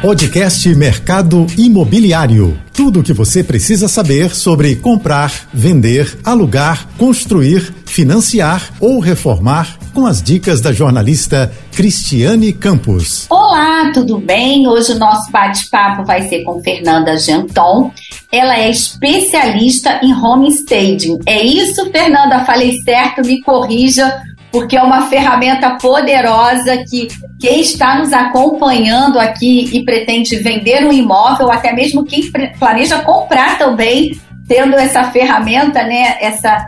Podcast Mercado Imobiliário. Tudo o que você precisa saber sobre comprar, vender, alugar, construir, financiar ou reformar com as dicas da jornalista Cristiane Campos. Olá, tudo bem? Hoje o nosso bate-papo vai ser com Fernanda Genton. Ela é especialista em home staging. É isso, Fernanda? Falei certo? Me corrija porque é uma ferramenta poderosa que quem está nos acompanhando aqui e pretende vender um imóvel, até mesmo quem planeja comprar também, tendo essa ferramenta, né, essa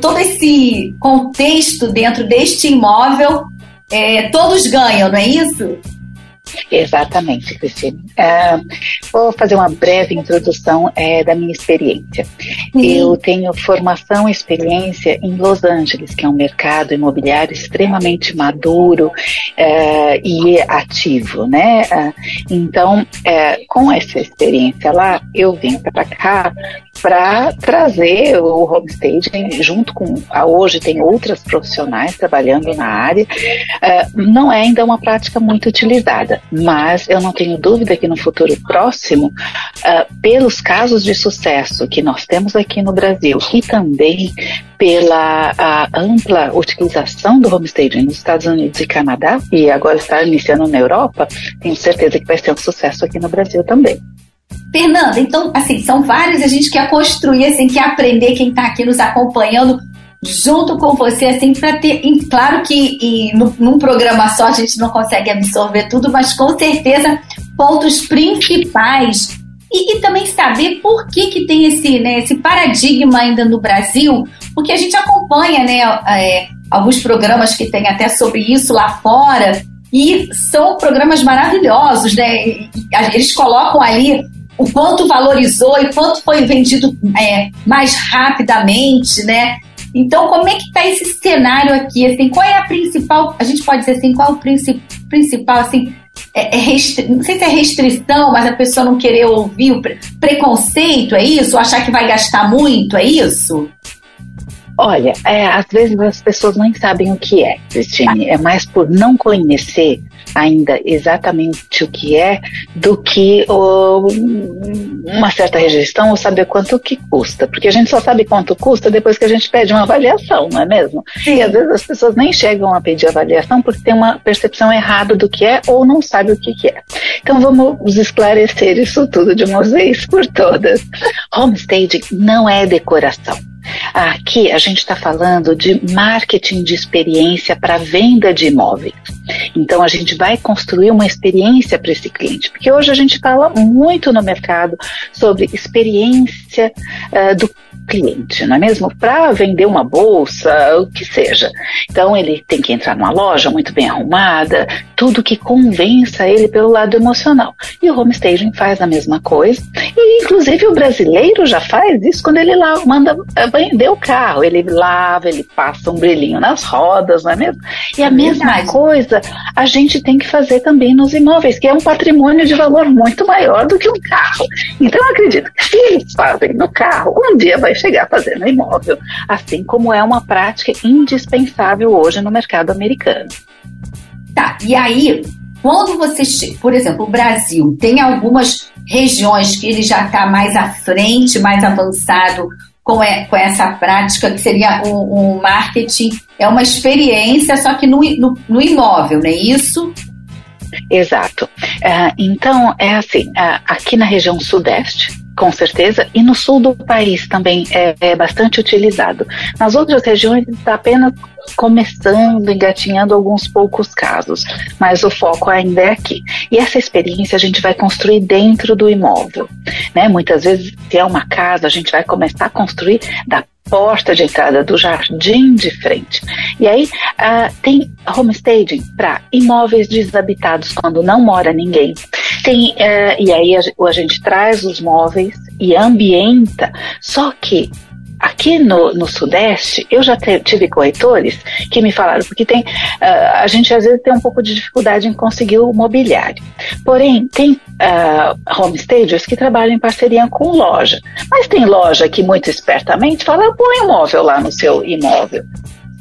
todo esse contexto dentro deste imóvel, é, todos ganham, não é isso? Exatamente, Cristina. É, vou fazer uma breve introdução é, da minha experiência. Uhum. Eu tenho formação e experiência em Los Angeles, que é um mercado imobiliário extremamente maduro é, e ativo, né? É, então, com essa experiência lá, eu vim para cá para trazer o homestaging junto com a, hoje tem outras profissionais trabalhando na área. Não é ainda uma prática muito utilizada mas eu não tenho dúvida que no futuro próximo, uh, pelos casos de sucesso que nós temos aqui no Brasil e também pela ampla utilização do homestaging nos Estados Unidos e Canadá, e agora está iniciando na Europa, tenho certeza que vai ser um sucesso aqui no Brasil também. Fernanda, então, assim, são vários, a gente quer construir, assim, quer aprender, quem está aqui nos acompanhando, junto com você, assim, para ter. Claro que e, no, num programa só a gente não consegue absorver tudo, mas com certeza pontos principais. E, e também saber por que, que tem esse, né, esse paradigma ainda no Brasil, porque a gente acompanha né, é, alguns programas que tem até sobre isso lá fora, e são programas maravilhosos, né? Eles colocam ali o quanto valorizou e quanto foi vendido é, mais rapidamente, né? Então, como é que está esse cenário aqui? Assim, qual é a principal, a gente pode dizer assim, qual é o princip, principal, assim, é, é restri, não sei se é restrição, mas a pessoa não querer ouvir o pre, preconceito, é isso? Ou achar que vai gastar muito, é isso? Olha, é, às vezes as pessoas nem sabem o que é, Cristine. É mais por não conhecer ainda exatamente o que é do que oh, uma certa rejeição ou saber quanto que custa. Porque a gente só sabe quanto custa depois que a gente pede uma avaliação, não é mesmo? Sim. E às vezes as pessoas nem chegam a pedir avaliação porque tem uma percepção errada do que é ou não sabe o que, que é. Então vamos esclarecer isso tudo de uma vez por todas. Homestaging não é decoração. Aqui a gente está falando de marketing de experiência para venda de imóveis. Então a gente vai construir uma experiência para esse cliente, porque hoje a gente fala muito no mercado sobre experiência uh, do cliente, não é mesmo? Para vender uma bolsa, o que seja. Então ele tem que entrar numa loja muito bem arrumada, tudo que convença ele pelo lado emocional. E o homestaging faz a mesma coisa. E inclusive o brasileiro já faz isso quando ele lá manda eh, vender o carro, ele lava, ele passa um brilhinho nas rodas, não é mesmo? E a é mesma coisa a gente tem que fazer também nos imóveis, que é um patrimônio de valor muito maior do que um carro. Então eu acredito que se eles fazem no carro, um dia vai chegar a fazer no imóvel, assim como é uma prática indispensável hoje no mercado americano. Tá, e aí, quando você, por exemplo, o Brasil tem algumas regiões que ele já está mais à frente, mais avançado com, é, com essa prática, que seria um, um, marketing, é uma experiência, só que no, no, no imóvel, não é isso? Exato. Uh, então, é assim, uh, aqui na região sudeste, com certeza, e no sul do país também é, é bastante utilizado. Nas outras regiões está apenas começando, engatinhando alguns poucos casos, mas o foco ainda é aqui. E essa experiência a gente vai construir dentro do imóvel. Né? Muitas vezes, se é uma casa, a gente vai começar a construir da porta de entrada do jardim de frente. E aí uh, tem homestaging para imóveis desabitados quando não mora ninguém. Tem, uh, e aí a, a gente traz os móveis e ambienta, só que aqui no, no Sudeste, eu já te, tive corretores que me falaram, porque tem, uh, a gente às vezes tem um pouco de dificuldade em conseguir o mobiliário. Porém, tem uh, homestagers que trabalham em parceria com loja. Mas tem loja que muito espertamente fala, põe um móvel lá no seu imóvel.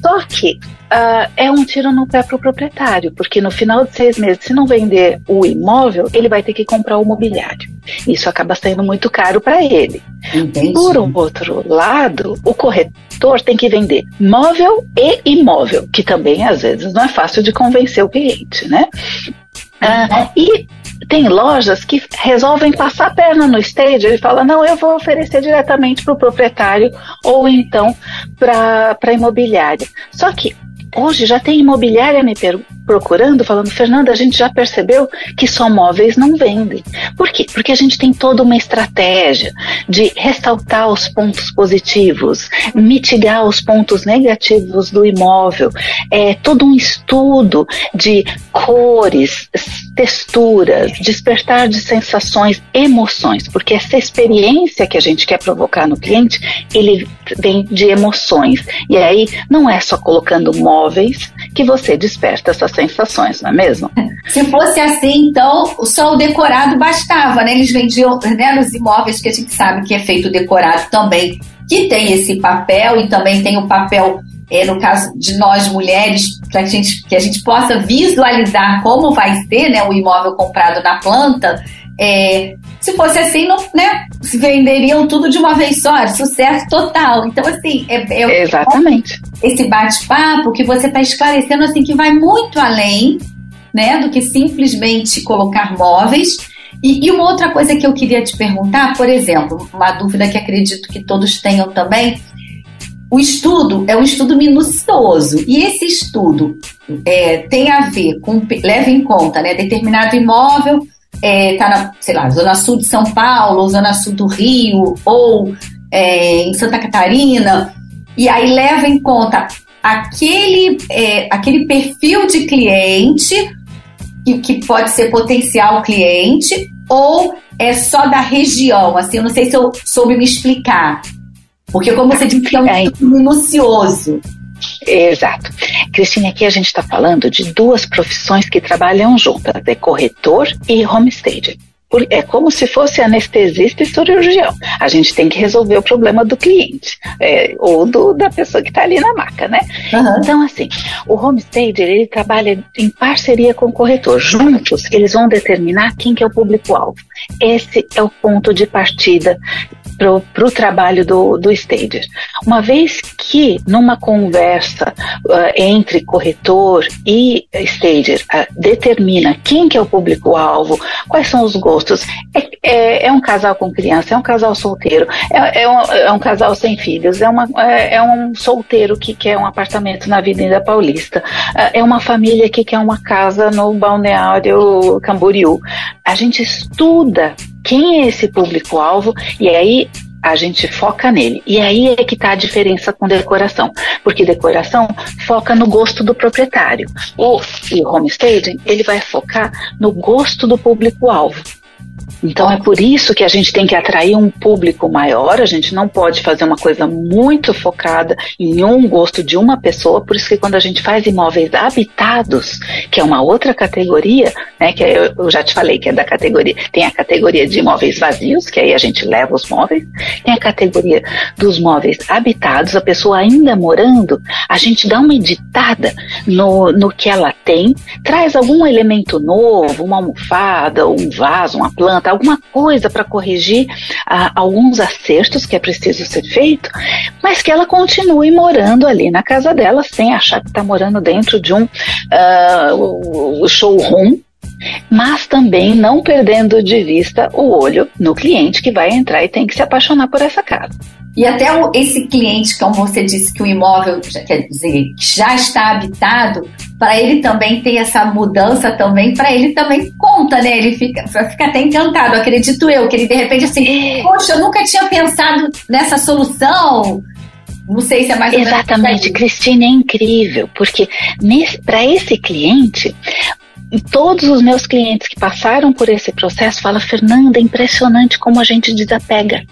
Só que uh, é um tiro no pé para o proprietário, porque no final de seis meses, se não vender o imóvel, ele vai ter que comprar o mobiliário. Isso acaba saindo muito caro para ele. Entendi. Por um outro lado, o corretor tem que vender móvel e imóvel, que também às vezes não é fácil de convencer o cliente, né? Uh, e tem lojas que resolvem passar a perna no stage e fala não, eu vou oferecer diretamente para o proprietário ou então para a imobiliária. Só que hoje já tem imobiliária me procurando, falando, Fernanda, a gente já percebeu que só móveis não vendem. Por quê? Porque a gente tem toda uma estratégia de ressaltar os pontos positivos, mitigar os pontos negativos do imóvel, é todo um estudo de cores, texturas, despertar de sensações, emoções, porque essa experiência que a gente quer provocar no cliente, ele vem de emoções. E aí não é só colocando móveis que você desperta essas sensações, não é mesmo? Se fosse assim, então só o decorado bastava, né? Eles vendiam né, nos imóveis que a gente sabe que é feito decorado também, que tem esse papel e também tem o papel é, no caso de nós mulheres, para gente, que a gente possa visualizar como vai ser né, o imóvel comprado na planta, é, se fosse assim, não, né, se venderiam tudo de uma vez só, sucesso total. Então, assim, é, é exatamente esse bate-papo que você está esclarecendo assim que vai muito além, né, do que simplesmente colocar móveis. E, e uma outra coisa que eu queria te perguntar, por exemplo, uma dúvida que acredito que todos tenham também, o estudo é um estudo minucioso e esse estudo é, tem a ver com leva em conta né, determinado imóvel está é, tá na sei lá zona sul de São Paulo, zona sul do Rio ou é, em Santa Catarina e aí leva em conta aquele é, aquele perfil de cliente que, que pode ser potencial cliente ou é só da região assim eu não sei se eu soube me explicar porque, como você disse, é um é. estudo minucioso. Exato. Cristina, aqui a gente está falando de duas profissões que trabalham juntas, é corretor e homestaging. É como se fosse anestesista e cirurgião. A gente tem que resolver o problema do cliente, é, ou do, da pessoa que está ali na maca, né? Uhum. Então, assim, o homestager, ele trabalha em parceria com o corretor. Juntos, eles vão determinar quem que é o público-alvo. Esse é o ponto de partida para o trabalho do, do stager. Uma vez que numa conversa uh, entre corretor e stager uh, determina quem que é o público-alvo, quais são os gostos, é, é, é, um casal com criança, é um casal solteiro, é, é, um, é um, casal sem filhos, é, uma, é, é, um solteiro que quer um apartamento na Avenida Paulista, uh, é uma família que quer uma casa no balneário Camboriú. A gente estuda quem é esse público-alvo e aí a gente foca nele. E aí é que está a diferença com decoração, porque decoração foca no gosto do proprietário. O, e o homestaging, ele vai focar no gosto do público-alvo. Então é por isso que a gente tem que atrair um público maior, a gente não pode fazer uma coisa muito focada em um gosto de uma pessoa, por isso que quando a gente faz imóveis habitados, que é uma outra categoria, né, que eu, já te falei que é da categoria, tem a categoria de imóveis vazios, que aí a gente leva os móveis, tem a categoria dos móveis habitados, a pessoa ainda morando, a gente dá uma editada no, no que ela tem, traz algum elemento novo, uma almofada, um vaso, uma planta, alguma coisa para corrigir ah, alguns acertos que é preciso ser feito, mas que ela continue morando ali na casa dela sem achar que está morando dentro de um uh, showroom mas também não perdendo de vista o olho no cliente que vai entrar e tem que se apaixonar por essa casa. E até esse cliente, como você disse que o imóvel quer dizer já está habitado, para ele também ter essa mudança também, para ele também conta, né? Ele fica, fica até encantado, acredito eu, que ele de repente assim, é. poxa, eu nunca tinha pensado nessa solução. Não sei se é mais Exatamente, Cristina, é incrível, porque para esse cliente, todos os meus clientes que passaram por esse processo falam, Fernanda, é impressionante como a gente desapega.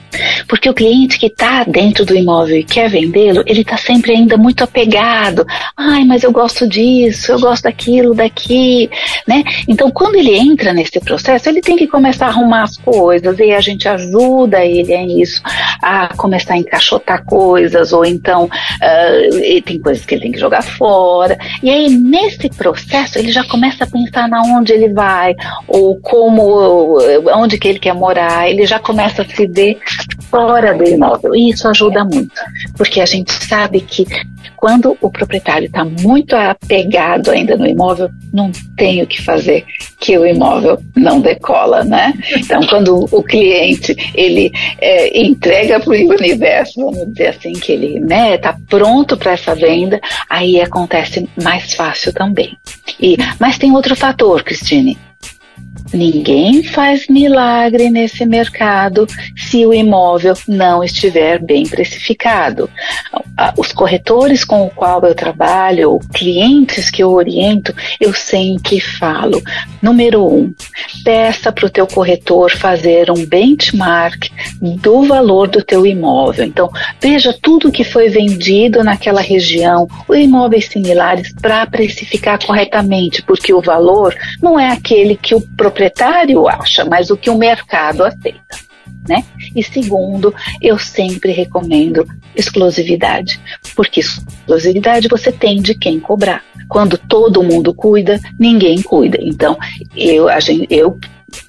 Porque o cliente que está dentro do imóvel e quer vendê-lo, ele está sempre ainda muito apegado. Ai, mas eu gosto disso, eu gosto daquilo, daqui, né? Então, quando ele entra nesse processo, ele tem que começar a arrumar as coisas e a gente ajuda ele a isso, a começar a encaixotar coisas, ou então uh, tem coisas que ele tem que jogar fora. E aí, nesse processo, ele já começa a pensar pensar na onde ele vai, ou como, onde que ele quer morar, ele já começa a se ver fora do imóvel. E isso ajuda muito, porque a gente sabe que quando o proprietário está muito apegado ainda no imóvel, não tem o que fazer que o imóvel não decola, né? Então, quando o cliente ele é, entrega para o universo, vamos dizer assim, que ele está né, tá pronto para essa venda, aí acontece mais fácil também. E, mas tem outro fator, Cristine. Ninguém faz milagre nesse mercado se o imóvel não estiver bem precificado. Os corretores com o qual eu trabalho, os clientes que eu oriento, eu sempre falo. Número um, peça para o teu corretor fazer um benchmark do valor do teu imóvel. Então, veja tudo que foi vendido naquela região, imóveis similares, para precificar corretamente, porque o valor não é aquele que o proprietário acha, mas o que o mercado aceita. Né? E segundo, eu sempre recomendo exclusividade, porque exclusividade você tem de quem cobrar. Quando todo mundo cuida, ninguém cuida. Então, eu, eu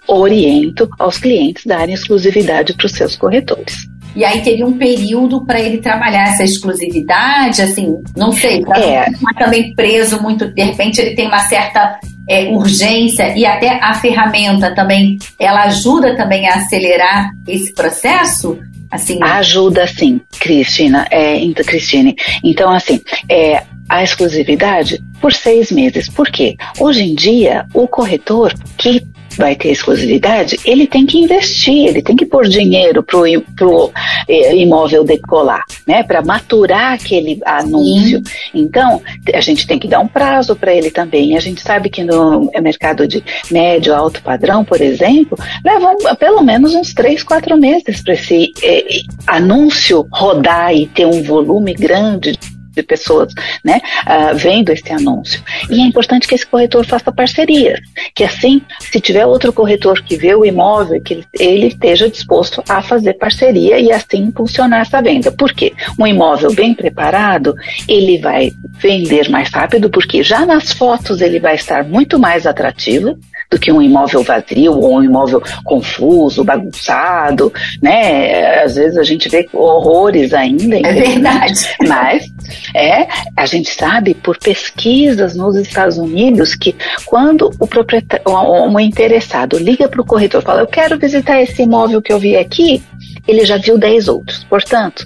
oriento aos clientes darem exclusividade para os seus corretores. E aí teria um período para ele trabalhar essa exclusividade, assim, não sei, para é. ficar também preso muito, de repente ele tem uma certa é, urgência e até a ferramenta também, ela ajuda também a acelerar esse processo? Assim, ajuda sim, Cristina, é, então, Cristine. Então, assim, é, a exclusividade por seis meses. Por quê? Hoje em dia, o corretor que vai ter exclusividade, ele tem que investir, ele tem que pôr dinheiro para o é, imóvel decolar, né? Para maturar aquele anúncio. Sim. Então, a gente tem que dar um prazo para ele também. A gente sabe que no mercado de médio, alto padrão, por exemplo, levam pelo menos uns três, quatro meses para esse é, anúncio rodar e ter um volume grande de pessoas né, uh, vendo esse anúncio. E é importante que esse corretor faça parceria, que assim, se tiver outro corretor que vê o imóvel, que ele, ele esteja disposto a fazer parceria e assim impulsionar essa venda. Por quê? Um imóvel bem preparado, ele vai vender mais rápido, porque já nas fotos ele vai estar muito mais atrativo, do que um imóvel vazio ou um imóvel confuso, bagunçado, né? Às vezes a gente vê horrores ainda. É verdade. Mas é, a gente sabe por pesquisas nos Estados Unidos que quando o proprietário, um interessado liga para o corretor e fala, eu quero visitar esse imóvel que eu vi aqui, ele já viu 10 outros. Portanto,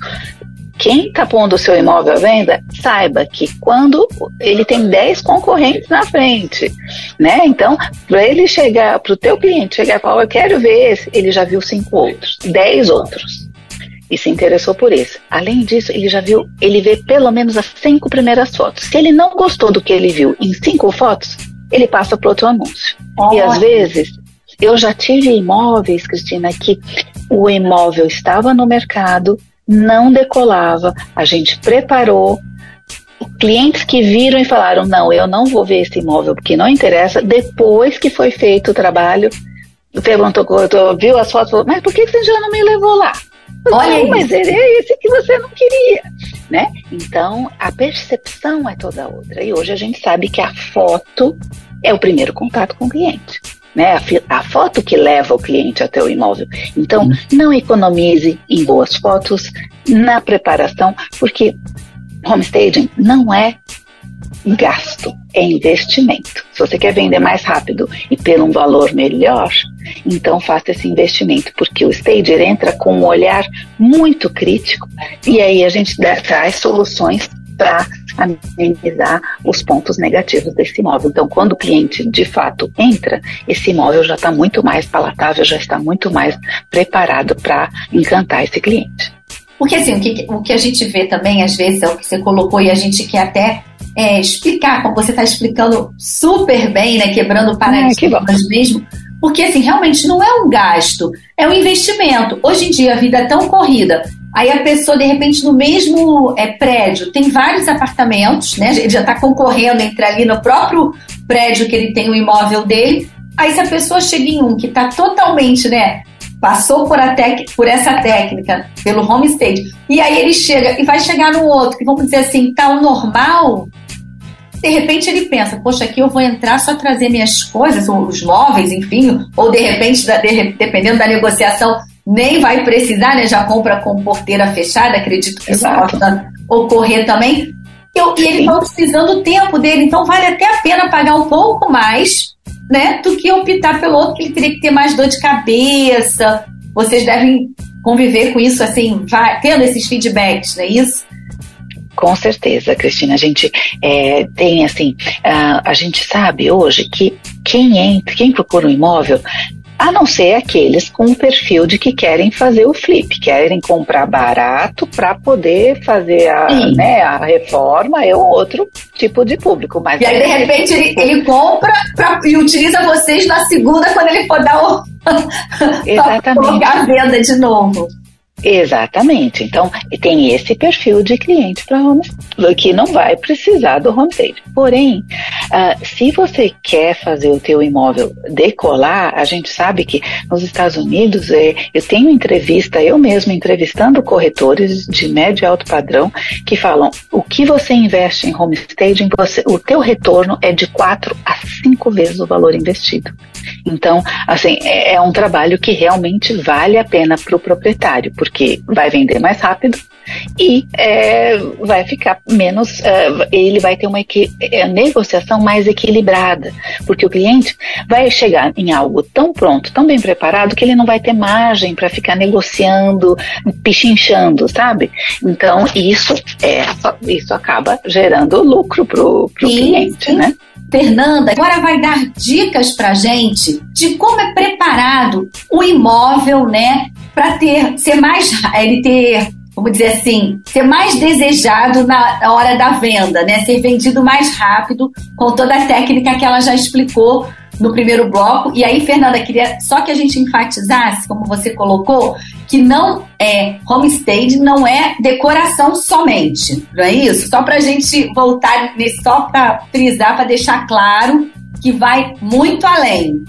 quem está pondo o seu imóvel à venda, saiba que quando ele tem 10 concorrentes na frente, né? Então, para ele chegar, para o teu cliente chegar e falar, eu quero ver esse, ele já viu cinco outros, 10 outros. E se interessou por esse. Além disso, ele já viu, ele vê pelo menos as cinco primeiras fotos. Se ele não gostou do que ele viu em cinco fotos, ele passa para outro anúncio. Oh. E às vezes, eu já tive imóveis, Cristina, que o imóvel estava no mercado, não decolava, a gente preparou. Clientes que viram e falaram: não, eu não vou ver esse imóvel porque não interessa. Depois que foi feito o trabalho, perguntou, viu as fotos, falou, mas por que você já não me levou lá? Olha, não, mas ele é esse que você não queria, né? Então a percepção é toda outra. E hoje a gente sabe que a foto é o primeiro contato com o cliente né? A, a, foto que leva o cliente até o imóvel. Então, uhum. não economize em boas fotos, na preparação, porque homestaging não é gasto, é investimento. Se você quer vender mais rápido e por um valor melhor, então faça esse investimento, porque o stager entra com um olhar muito crítico e aí a gente dá, traz soluções para amenizar os pontos negativos desse imóvel. Então, quando o cliente de fato entra, esse imóvel já está muito mais palatável, já está muito mais preparado para encantar esse cliente. Porque assim, o que, o que a gente vê também, às vezes, é o que você colocou e a gente quer até é, explicar, como você está explicando super bem, né? Quebrando paradigmas ah, mesmo. Porque assim, realmente não é um gasto, é um investimento. Hoje em dia a vida é tão corrida. Aí a pessoa, de repente, no mesmo é, prédio, tem vários apartamentos, né? Ele já está concorrendo entre ali no próprio prédio que ele tem o imóvel dele. Aí se a pessoa chega em um que está totalmente, né? Passou por, a tec por essa técnica, pelo homestay, e aí ele chega e vai chegar no outro, que vamos dizer assim, tá o normal, de repente ele pensa, poxa, aqui eu vou entrar só trazer minhas coisas, os móveis, enfim, ou de repente, dependendo da negociação, nem vai precisar, né? Já compra com porteira fechada, acredito que isso possa ocorrer também. Eu, e ele está utilizando o tempo dele, então vale até a pena pagar um pouco mais, né? Do que optar pelo outro, que ele teria que ter mais dor de cabeça. Vocês devem conviver com isso, assim, tendo esses feedbacks, não é isso? Com certeza, Cristina. A gente é, tem assim, a, a gente sabe hoje que quem entra, quem procura um imóvel a não ser aqueles com o perfil de que querem fazer o flip, querem comprar barato para poder fazer a, né, a reforma, é outro tipo de público. Mas e aí, de repente, ele, ele compra pra, e utiliza vocês na segunda quando ele for dar o. Exatamente. colocar a venda de novo. Exatamente. Então, tem esse perfil de cliente para que não vai precisar do home. Porém, uh, se você quer fazer o teu imóvel decolar, a gente sabe que nos Estados Unidos, é, eu tenho entrevista, eu mesmo entrevistando corretores de médio e alto padrão que falam o que você investe em home staging, você, o teu retorno é de quatro a cinco vezes o valor investido. Então, assim, é, é um trabalho que realmente vale a pena para o proprietário, porque vai vender mais rápido e é, vai ficar menos, é, ele vai ter uma é, negociação mais equilibrada, porque o cliente vai chegar em algo tão pronto, tão bem preparado, que ele não vai ter margem para ficar negociando, pichinchando, sabe? Então, isso, é, isso acaba gerando lucro para o cliente, sim. né? Fernanda agora vai dar dicas para gente de como é preparado o imóvel, né, para ter ser mais ele ter vamos dizer assim, ser mais desejado na hora da venda, né? Ser vendido mais rápido, com toda a técnica que ela já explicou no primeiro bloco. E aí, Fernanda, queria só que a gente enfatizasse, como você colocou, que não é homestay, não é decoração somente, não é isso? Só para a gente voltar nesse, só para frisar, para deixar claro que vai muito além.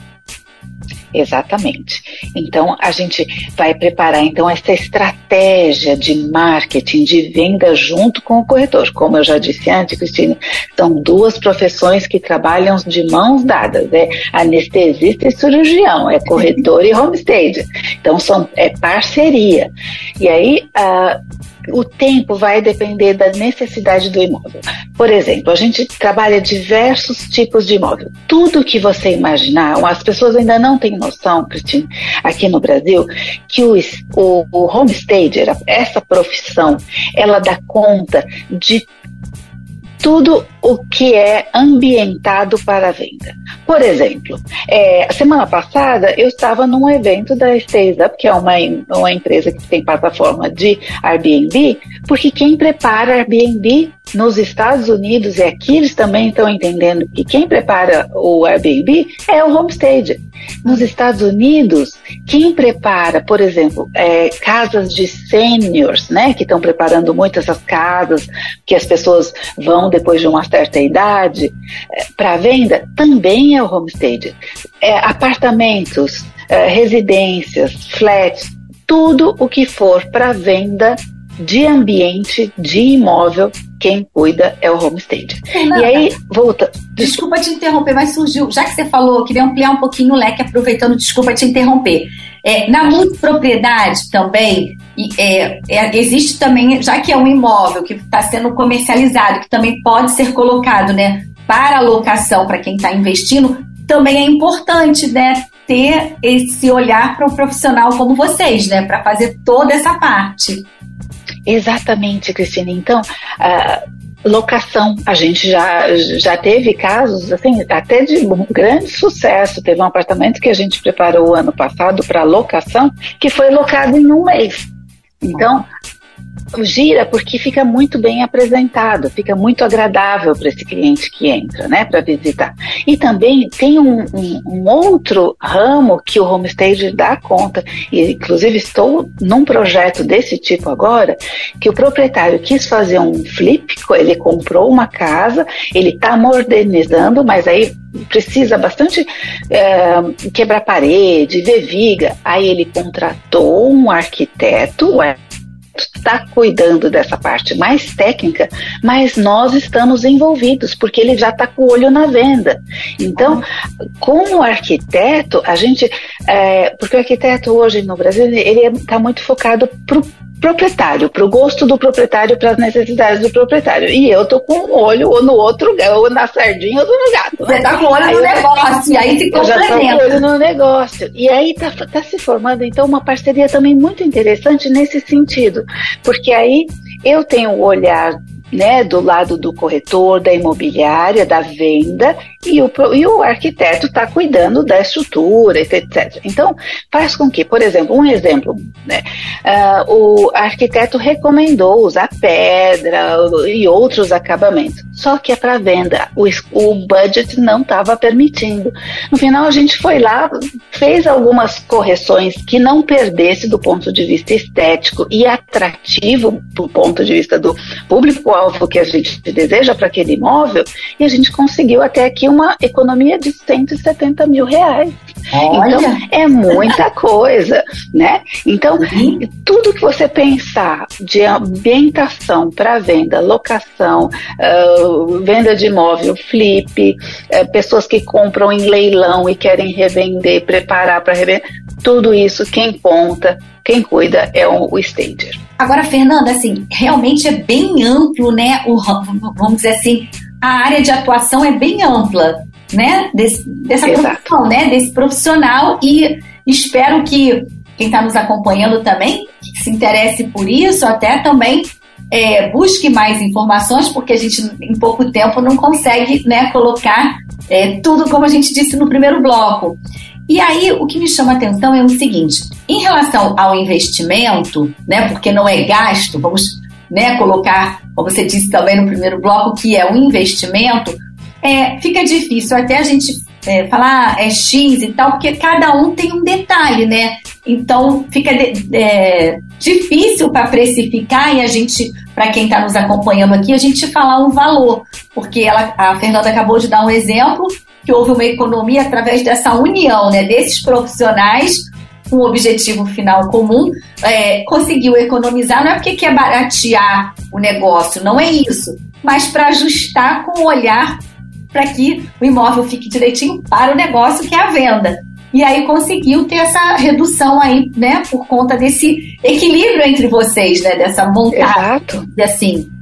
Exatamente. Então a gente vai preparar então essa estratégia de marketing, de venda junto com o corretor. Como eu já disse antes, Cristina, são duas profissões que trabalham de mãos dadas, é anestesista e cirurgião, é corretor e homestead. Então são é parceria. E aí uh, o tempo vai depender da necessidade do imóvel. Por exemplo, a gente trabalha diversos tipos de imóvel. Tudo que você imaginar, as pessoas ainda não têm noção, Cristina, aqui no Brasil, que o, o, o homestager, essa profissão, ela dá conta de tudo o que é ambientado para a venda. Por exemplo, é, semana passada eu estava num evento da Stays Up, que é uma, uma empresa que tem plataforma de Airbnb, porque quem prepara Airbnb nos Estados Unidos e aqui eles também estão entendendo que quem prepara o Airbnb é o homestead. Nos Estados Unidos, quem prepara, por exemplo, é, casas de seniors, né, que estão preparando muito essas casas, que as pessoas vão depois de uma certa idade é, para venda, também é o homestead. É, apartamentos, é, residências, flats, tudo o que for para venda de ambiente, de imóvel, quem cuida é o homestead. Fernanda, e aí, volta. Desculpa te interromper, mas surgiu, já que você falou, eu queria ampliar um pouquinho o leque, aproveitando, desculpa te interromper. É, na multipropriedade também, é, é, existe também, já que é um imóvel que está sendo comercializado, que também pode ser colocado né, para alocação para quem está investindo, também é importante né, ter esse olhar para um profissional como vocês, né, para fazer toda essa parte. Exatamente, Cristina. Então, locação, a gente já, já teve casos, assim, até de grande sucesso. Teve um apartamento que a gente preparou ano passado para locação, que foi locado em um mês. Então, gira porque fica muito bem apresentado, fica muito agradável para esse cliente que entra, né, para visitar. E também tem um, um, um, outro ramo que o homestage dá conta, e inclusive estou num projeto desse tipo agora, que o proprietário quis fazer um flip, ele comprou uma casa, ele está modernizando, mas aí precisa bastante é, quebrar parede, ver viga. Aí ele contratou um arquiteto, está cuidando dessa parte mais técnica, mas nós estamos envolvidos, porque ele já está com o olho na venda. Então, como arquiteto, a gente. É, porque o arquiteto hoje no Brasil, ele está muito focado para proprietário, para o gosto do proprietário, para as necessidades do proprietário. E eu tô com um olho ou no outro, ou na sardinha ou no gato. Você tá com o olho aí no negócio, e aí se complementa. Eu já tô com o olho no negócio. E aí tá, tá se formando, então, uma parceria também muito interessante nesse sentido. Porque aí eu tenho o olhar né, do lado do corretor, da imobiliária, da venda, e o, e o arquiteto está cuidando da estrutura, etc. Então, faz com que, por exemplo, um exemplo, né, uh, o arquiteto recomendou usar pedra e outros acabamentos, só que é para venda, o, o budget não estava permitindo. No final, a gente foi lá, fez algumas correções que não perdesse do ponto de vista estético e atrativo do ponto de vista do público-alvo que a gente deseja para aquele imóvel, e a gente conseguiu até aqui uma economia de 170 mil reais. Olha. Então, é muita coisa, né? Então, uhum. tudo que você pensar de ambientação para venda, locação, uh, venda de imóvel, flip, uh, pessoas que compram em leilão e querem revender, preparar para revender, tudo isso quem conta, quem cuida é o, o stager. Agora, Fernanda, assim, realmente é bem amplo, né? O, vamos dizer assim, a área de atuação é bem ampla, né? Desse, dessa Exato. profissão, né? Desse profissional e espero que quem está nos acompanhando também que se interesse por isso, até também é, busque mais informações, porque a gente em pouco tempo não consegue né, colocar é, tudo como a gente disse no primeiro bloco. E aí, o que me chama a atenção é o seguinte: em relação ao investimento, né, porque não é gasto, vamos né, colocar, como você disse também no primeiro bloco, que é um investimento, é, fica difícil até a gente é, falar é X e tal, porque cada um tem um detalhe, né? Então fica de, é, difícil para precificar e a gente, para quem está nos acompanhando aqui, a gente falar um valor, porque ela, a Fernanda acabou de dar um exemplo que houve uma economia através dessa união, né, desses profissionais um objetivo final comum, é, conseguiu economizar, não é porque quer baratear o negócio, não é isso, mas para ajustar com o olhar para que o imóvel fique direitinho para o negócio que é a venda. E aí conseguiu ter essa redução aí, né, por conta desse equilíbrio entre vocês, né, dessa montagem, Exato. e assim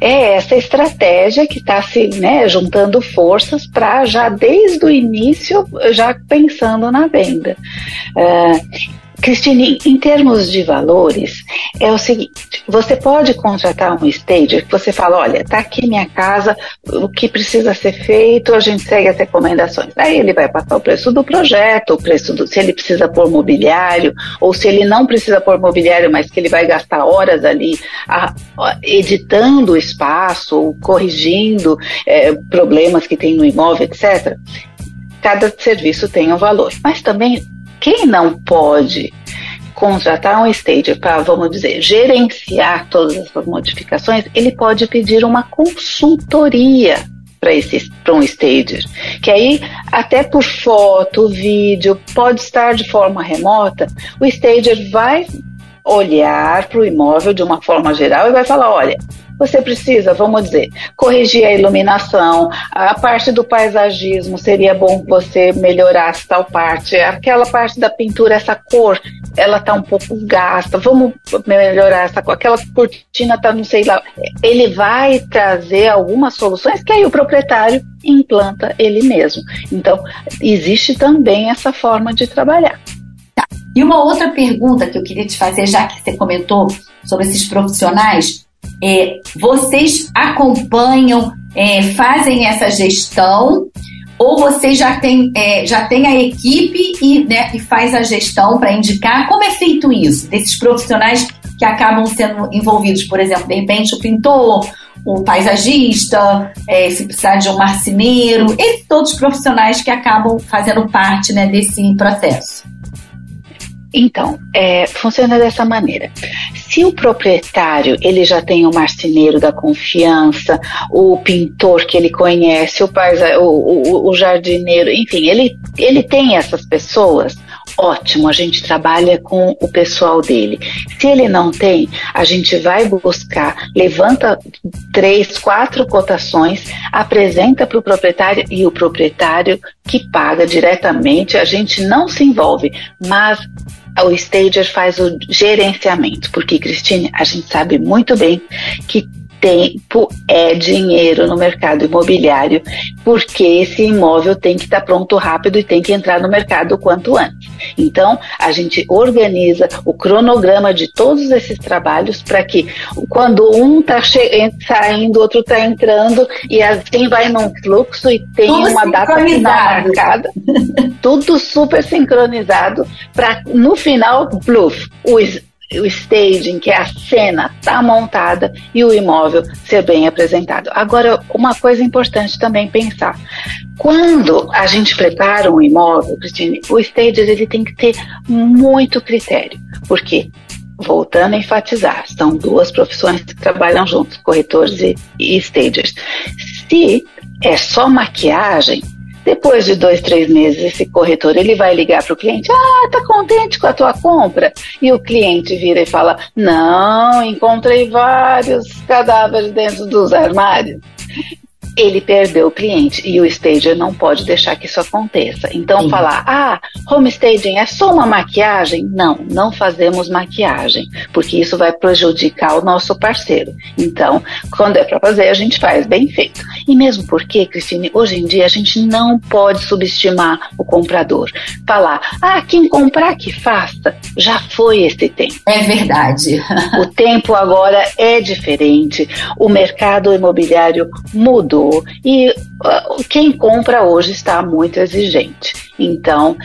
é essa estratégia que está se né, juntando forças para já desde o início já pensando na venda. Uh, Cristine, em termos de valores, é o seguinte: você pode contratar um stager que você fala, olha, tá aqui minha casa, o que precisa ser feito, a gente segue as recomendações. Aí ele vai passar o preço do projeto, o preço do se ele precisa pôr mobiliário, ou se ele não precisa pôr mobiliário, mas que ele vai gastar horas ali a, a, editando o espaço, corrigindo é, problemas que tem no imóvel, etc cada serviço tem um valor. Mas também quem não pode contratar um stager para, vamos dizer, gerenciar todas essas modificações, ele pode pedir uma consultoria para um stager, que aí até por foto, vídeo, pode estar de forma remota, o stager vai olhar para o imóvel de uma forma geral e vai falar, olha, você precisa, vamos dizer, corrigir a iluminação, a parte do paisagismo, seria bom você melhorar tal parte, aquela parte da pintura, essa cor, ela tá um pouco gasta, vamos melhorar essa cor, aquela cortina tá não sei lá. Ele vai trazer algumas soluções que aí o proprietário implanta ele mesmo. Então, existe também essa forma de trabalhar. E uma outra pergunta que eu queria te fazer, já que você comentou sobre esses profissionais, é, vocês acompanham, é, fazem essa gestão ou você já tem, é, já tem a equipe e, né, e faz a gestão para indicar? Como é feito isso? Desses profissionais que acabam sendo envolvidos, por exemplo, de repente o pintor, o paisagista, é, se precisar de um marceneiro, esses todos os profissionais que acabam fazendo parte né, desse processo. Então, é, funciona dessa maneira. Se o proprietário ele já tem o marceneiro da confiança, o pintor que ele conhece, o, o, o, o jardineiro, enfim, ele, ele tem essas pessoas, ótimo, a gente trabalha com o pessoal dele. Se ele não tem, a gente vai buscar, levanta três, quatro cotações, apresenta para o proprietário e o proprietário que paga diretamente, a gente não se envolve, mas o Stager faz o gerenciamento, porque, Cristine, a gente sabe muito bem que tempo é dinheiro no mercado imobiliário, porque esse imóvel tem que estar tá pronto rápido e tem que entrar no mercado o quanto antes. Então, a gente organiza o cronograma de todos esses trabalhos para que quando um está saindo, o outro está entrando e assim vai num fluxo e tem tudo uma data final marcada. tudo super sincronizado para no final, bluff, os o staging, que é a cena, está montada e o imóvel ser bem apresentado. Agora, uma coisa importante também pensar. Quando a gente prepara um imóvel, Cristina, o staging ele tem que ter muito critério. Porque voltando a enfatizar, são duas profissões que trabalham juntos, corretores e, e stagers. Se é só maquiagem, depois de dois, três meses, esse corretor ele vai ligar para o cliente: Ah, tá contente com a tua compra? E o cliente vira e fala: Não, encontrei vários cadáveres dentro dos armários ele perdeu o cliente e o stager não pode deixar que isso aconteça. Então, Sim. falar, ah, home staging é só uma maquiagem? Não, não fazemos maquiagem, porque isso vai prejudicar o nosso parceiro. Então, quando é para fazer, a gente faz bem feito. E mesmo porque, Cristine, hoje em dia a gente não pode subestimar o comprador. Falar, ah, quem comprar que faça, já foi esse tempo. É verdade. o tempo agora é diferente, o mercado imobiliário mudou e uh, quem compra hoje está muito exigente. Então,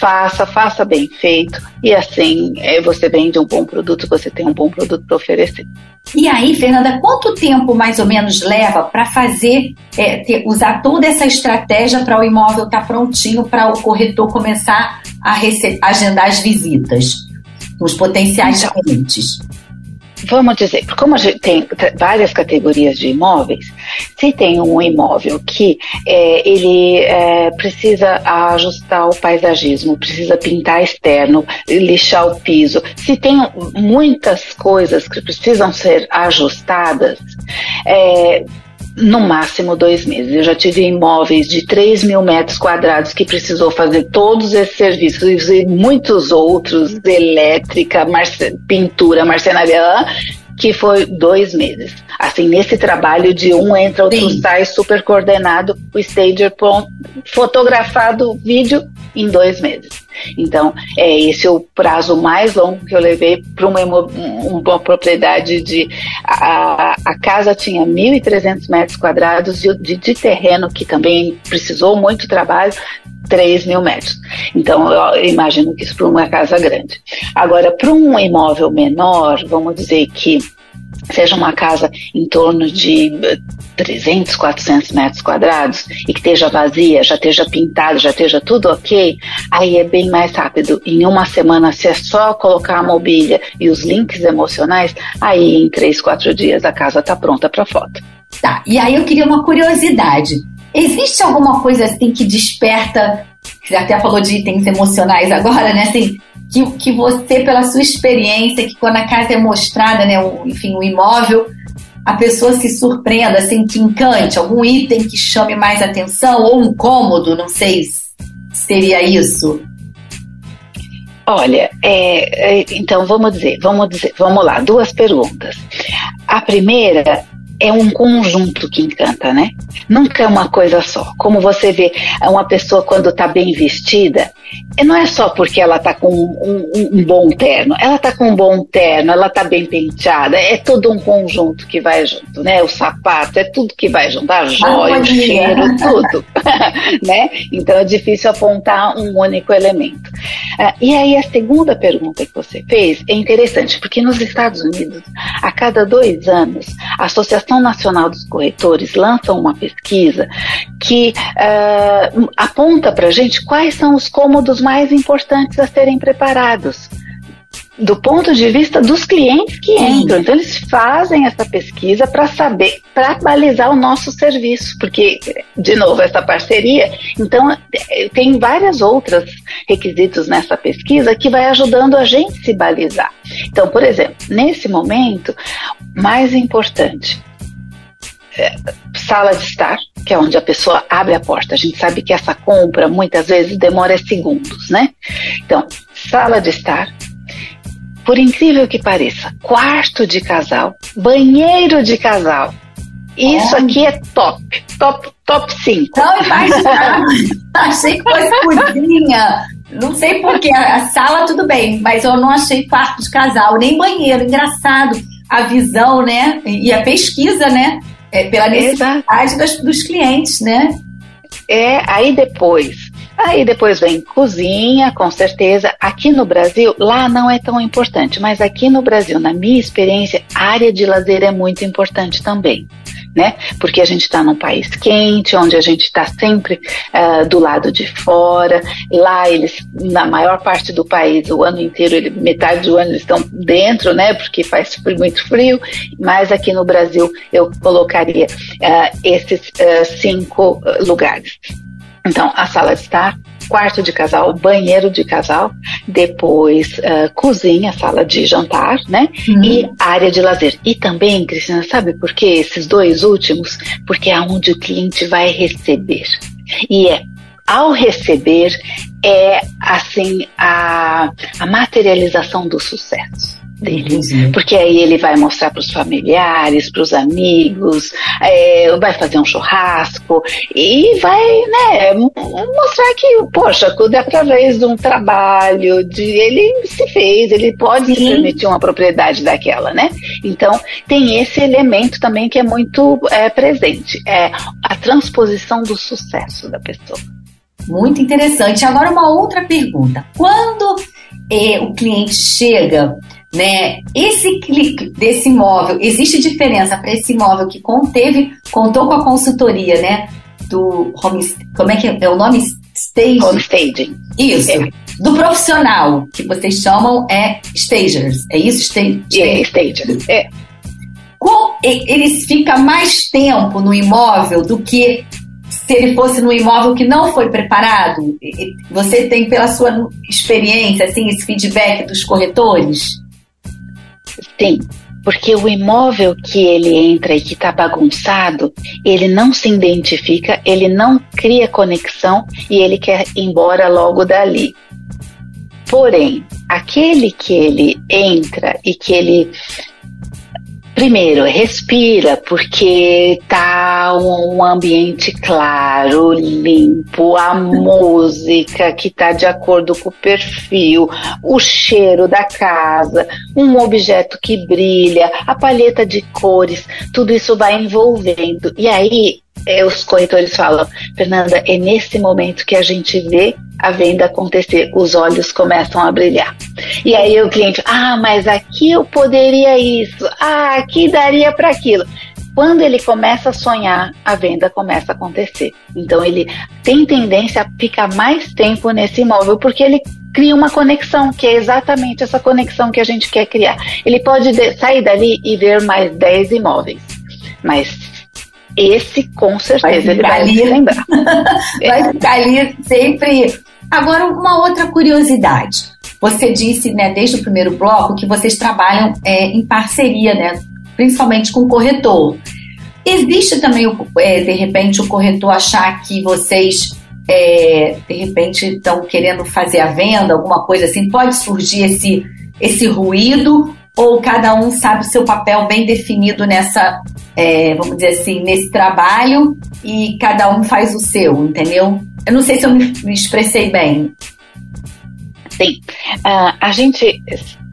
faça, faça bem feito e assim é, você vende um bom produto, você tem um bom produto para oferecer. E aí, Fernanda, quanto tempo mais ou menos leva para fazer, é, ter, usar toda essa estratégia para o imóvel estar tá prontinho para o corretor começar a agendar as visitas com os potenciais então, clientes? Vamos dizer, como a gente tem várias categorias de imóveis, se tem um imóvel que é, ele é, precisa ajustar o paisagismo, precisa pintar externo, lixar o piso, se tem muitas coisas que precisam ser ajustadas, é, no máximo dois meses. Eu já tive imóveis de 3 mil metros quadrados que precisou fazer todos esses serviços e muitos outros, elétrica, marce pintura, marcenaria, que foi dois meses. Assim, nesse trabalho de um entra, outro Sim. sai, super coordenado, o stager fotografado vídeo em dois meses. Então, é esse é o prazo mais longo que eu levei para uma, uma, propriedade de. A, a casa tinha 1.300 metros quadrados de, de, de terreno, que também precisou muito trabalho, 3 mil metros. Então, eu imagino que isso para uma casa grande. Agora, para um imóvel menor, vamos dizer que seja uma casa em torno de 300, 400 metros quadrados e que esteja vazia, já esteja pintada, já esteja tudo ok, aí é bem mais rápido. Em uma semana, se é só colocar a mobília e os links emocionais, aí em 3, 4 dias a casa está pronta para foto. Tá, e aí eu queria uma curiosidade. Existe alguma coisa assim que desperta, até falou de itens emocionais agora, né? Assim, que, que você, pela sua experiência, que quando a casa é mostrada, né, o, enfim, o imóvel, a pessoa se surpreenda, assim, que encante, algum item que chame mais atenção, ou um cômodo, não sei se seria isso. Olha, é, é, então vamos dizer, vamos dizer, vamos lá, duas perguntas. A primeira é um conjunto que encanta, né? Nunca é uma coisa só. Como você vê, uma pessoa quando está bem vestida, não é só porque ela está com um, um, um, bom terno, ela está com um bom terno, ela está bem penteada, é todo um conjunto que vai junto, né? O sapato, é tudo que vai junto, a joia, o cheiro, tudo, né? Então é difícil apontar um único elemento. Uh, e aí a segunda pergunta que você fez é interessante, porque nos Estados Unidos, a cada dois anos, a Associação Nacional dos Corretores lança uma pesquisa que uh, aponta para a gente quais são os cômodos mais importantes a serem preparados do ponto de vista dos clientes que entram. Então, eles fazem essa pesquisa para saber, para balizar o nosso serviço, porque, de novo, essa parceria. Então, tem várias outras requisitos nessa pesquisa que vai ajudando a gente se balizar. Então, por exemplo, nesse momento, mais importante, sala de estar, que é onde a pessoa abre a porta. A gente sabe que essa compra muitas vezes demora segundos, né? Então, sala de estar, por incrível que pareça, quarto de casal, banheiro de casal. Isso é. aqui é top, top, top 5. Não, imagina. achei que fosse cozinha. Não sei porquê, a sala tudo bem, mas eu não achei quarto de casal, nem banheiro. Engraçado a visão, né? E a pesquisa, né? É, pela necessidade dos, dos clientes, né? É, aí depois Aí depois vem cozinha, com certeza. Aqui no Brasil, lá não é tão importante, mas aqui no Brasil, na minha experiência, área de lazer é muito importante também. Né? Porque a gente está num país quente, onde a gente está sempre uh, do lado de fora. Lá eles, na maior parte do país, o ano inteiro, ele, metade do ano eles estão dentro, né? Porque faz muito frio. Mas aqui no Brasil eu colocaria uh, esses uh, cinco lugares. Então, a sala de estar, quarto de casal, banheiro de casal, depois uh, cozinha, sala de jantar, né? Uhum. E área de lazer. E também, Cristina, sabe por que esses dois últimos? Porque é onde o cliente vai receber. E é ao receber é assim a, a materialização do sucesso dele. Porque aí ele vai mostrar para os familiares, para os amigos, é, vai fazer um churrasco e vai né, mostrar que, poxa, tudo é através de um trabalho, de ele se fez, ele pode Sim. se permitir uma propriedade daquela, né? Então, tem esse elemento também que é muito é, presente, é a transposição do sucesso da pessoa. Muito interessante. Agora, uma outra pergunta. Quando é, o cliente chega né? Esse clique desse imóvel, existe diferença para esse imóvel que conteve, contou com a consultoria, né? Do home, como é que é, é o nome? Staging. Home staging. Isso. É. Do profissional, que vocês chamam é stagers. É isso? Stagers. É, stagers. É. eles ficam mais tempo no imóvel do que se ele fosse no imóvel que não foi preparado? Você tem, pela sua experiência, assim, esse feedback dos corretores? Sim, porque o imóvel que ele entra e que está bagunçado, ele não se identifica, ele não cria conexão e ele quer ir embora logo dali. Porém, aquele que ele entra e que ele Primeiro, respira, porque tá um ambiente claro, limpo, a música que tá de acordo com o perfil, o cheiro da casa, um objeto que brilha, a palheta de cores, tudo isso vai envolvendo. E aí é, os corretores falam, Fernanda, é nesse momento que a gente vê a venda acontecer, os olhos começam a brilhar. E aí o cliente, ah, mas aqui eu poderia isso, ah, aqui daria para aquilo. Quando ele começa a sonhar, a venda começa a acontecer. Então ele tem tendência a ficar mais tempo nesse imóvel porque ele cria uma conexão, que é exatamente essa conexão que a gente quer criar. Ele pode sair dali e ver mais 10 imóveis, mas esse com certeza ele vai ali, lembrar. vai ficar ali sempre. Agora, uma outra curiosidade. Você disse, né, desde o primeiro bloco, que vocês trabalham é, em parceria, né, principalmente com o corretor. Existe também, é, de repente, o corretor achar que vocês, é, de repente, estão querendo fazer a venda, alguma coisa assim? Pode surgir esse, esse ruído ou cada um sabe o seu papel bem definido nessa é, vamos dizer assim, nesse trabalho e cada um faz o seu, entendeu? Eu não sei se eu me, expressei bem. Sim. Uh, a gente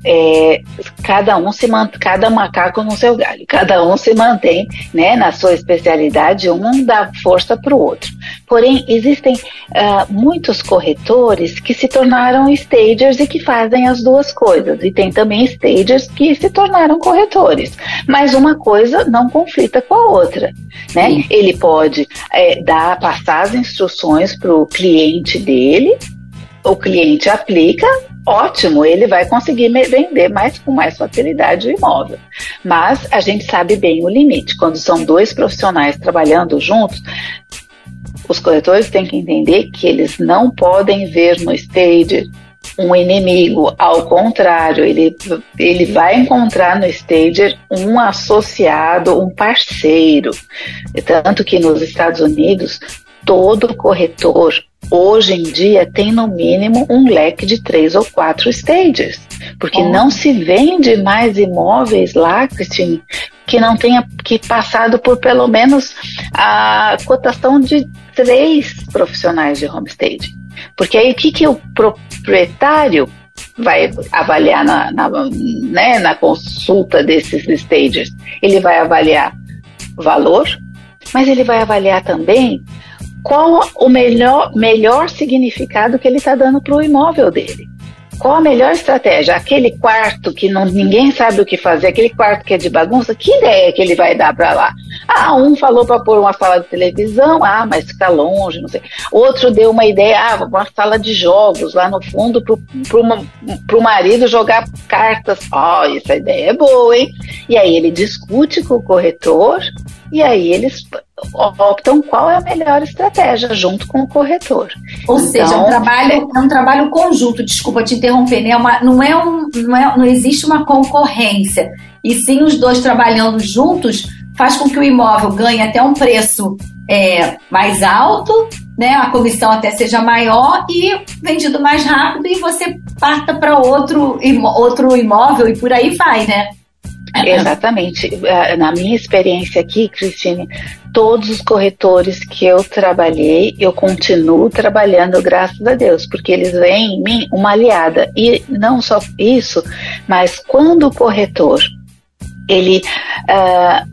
é, cada um se mantém, cada macaco no seu galho, cada um se mantém né, na sua especialidade, um dá força para o outro. Porém, existem uh, muitos corretores que se tornaram stagers e que fazem as duas coisas, e tem também stagers que se tornaram corretores, mas uma coisa não conflita com a outra. Né? Ele pode é, dar, passar as instruções para o cliente dele, o cliente aplica, ótimo, ele vai conseguir vender mais com mais facilidade o imóvel. Mas a gente sabe bem o limite. Quando são dois profissionais trabalhando juntos, os corretores têm que entender que eles não podem ver no stage um inimigo, ao contrário, ele, ele vai encontrar no stager um associado, um parceiro. Tanto que nos Estados Unidos, todo corretor hoje em dia tem no mínimo um leque de três ou quatro stages, porque oh. não se vende mais imóveis lá, Cristine, que não tenha que passado por pelo menos a cotação de três profissionais de homestaging. Porque aí o que, que o proprietário vai avaliar na, na, né, na consulta desses stages? Ele vai avaliar valor, mas ele vai avaliar também qual o melhor, melhor significado que ele está dando para o imóvel dele. Qual a melhor estratégia? Aquele quarto que não, ninguém sabe o que fazer, aquele quarto que é de bagunça, que ideia que ele vai dar para lá? Ah, um falou para pôr uma sala de televisão, ah, mas fica longe, não sei. Outro deu uma ideia, ah, uma sala de jogos lá no fundo para o marido jogar cartas. Ó, oh, essa ideia é boa, hein? E aí ele discute com o corretor e aí eles optam qual é a melhor estratégia junto com o corretor. Ou então, seja, é um trabalho, é um trabalho conjunto, desculpa te interromper, né? É uma, não, é um, não, é, não existe uma concorrência. E sim os dois trabalhando juntos faz com que o imóvel ganhe até um preço é, mais alto, né? A comissão até seja maior e vendido mais rápido e você parta para outro, outro imóvel e por aí vai, né? Exatamente. É, na minha experiência aqui, Cristine, todos os corretores que eu trabalhei, eu continuo trabalhando, graças a Deus, porque eles veem em mim uma aliada. E não só isso, mas quando o corretor ele uh,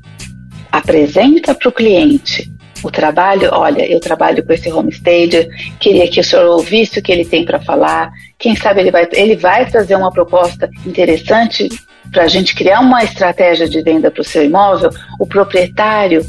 apresenta para o cliente o trabalho, olha, eu trabalho com esse homestager, queria que o senhor ouvisse o que ele tem para falar, quem sabe ele vai, ele vai trazer uma proposta interessante para a gente criar uma estratégia de venda para o seu imóvel, o proprietário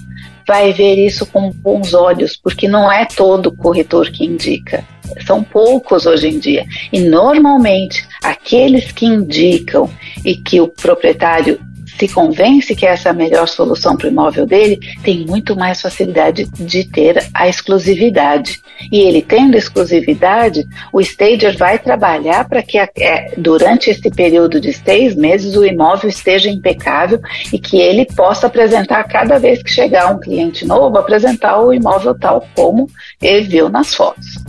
vai ver isso com bons olhos, porque não é todo corretor que indica. São poucos hoje em dia. E normalmente, aqueles que indicam e que o proprietário se convence que essa é a melhor solução para o imóvel dele, tem muito mais facilidade de ter a exclusividade. E ele tendo exclusividade, o stager vai trabalhar para que é, durante esse período de seis meses o imóvel esteja impecável e que ele possa apresentar cada vez que chegar um cliente novo, apresentar o imóvel tal como ele viu nas fotos.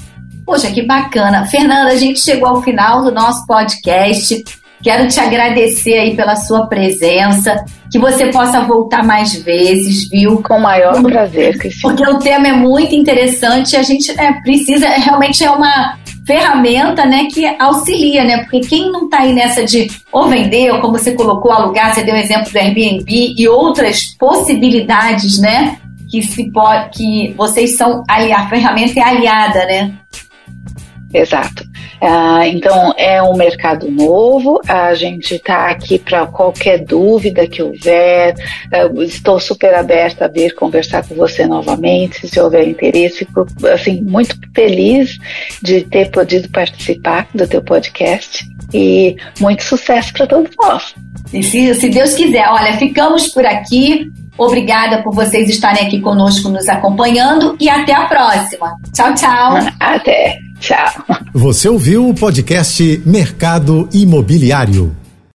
Poxa, que bacana. Fernanda, a gente chegou ao final do nosso podcast. Quero te agradecer aí pela sua presença, que você possa voltar mais vezes, viu? Com o maior prazer, Cristina. Porque o tema é muito interessante e a gente é, precisa, realmente é uma ferramenta, né, que auxilia, né? Porque quem não está aí nessa de ou vender, ou como você colocou, alugar, você deu o exemplo do Airbnb e outras possibilidades, né? Que se pode, que vocês são ali, a ferramenta é aliada, né? Exato. Ah, então, é um mercado novo, a gente está aqui para qualquer dúvida que houver. Ah, estou super aberta a vir conversar com você novamente, se houver interesse. Fico assim, muito feliz de ter podido participar do teu podcast e muito sucesso para todos nós. E se, se Deus quiser, olha, ficamos por aqui. Obrigada por vocês estarem aqui conosco, nos acompanhando e até a próxima. Tchau, tchau. Até. Tchau. Você ouviu o podcast Mercado Imobiliário.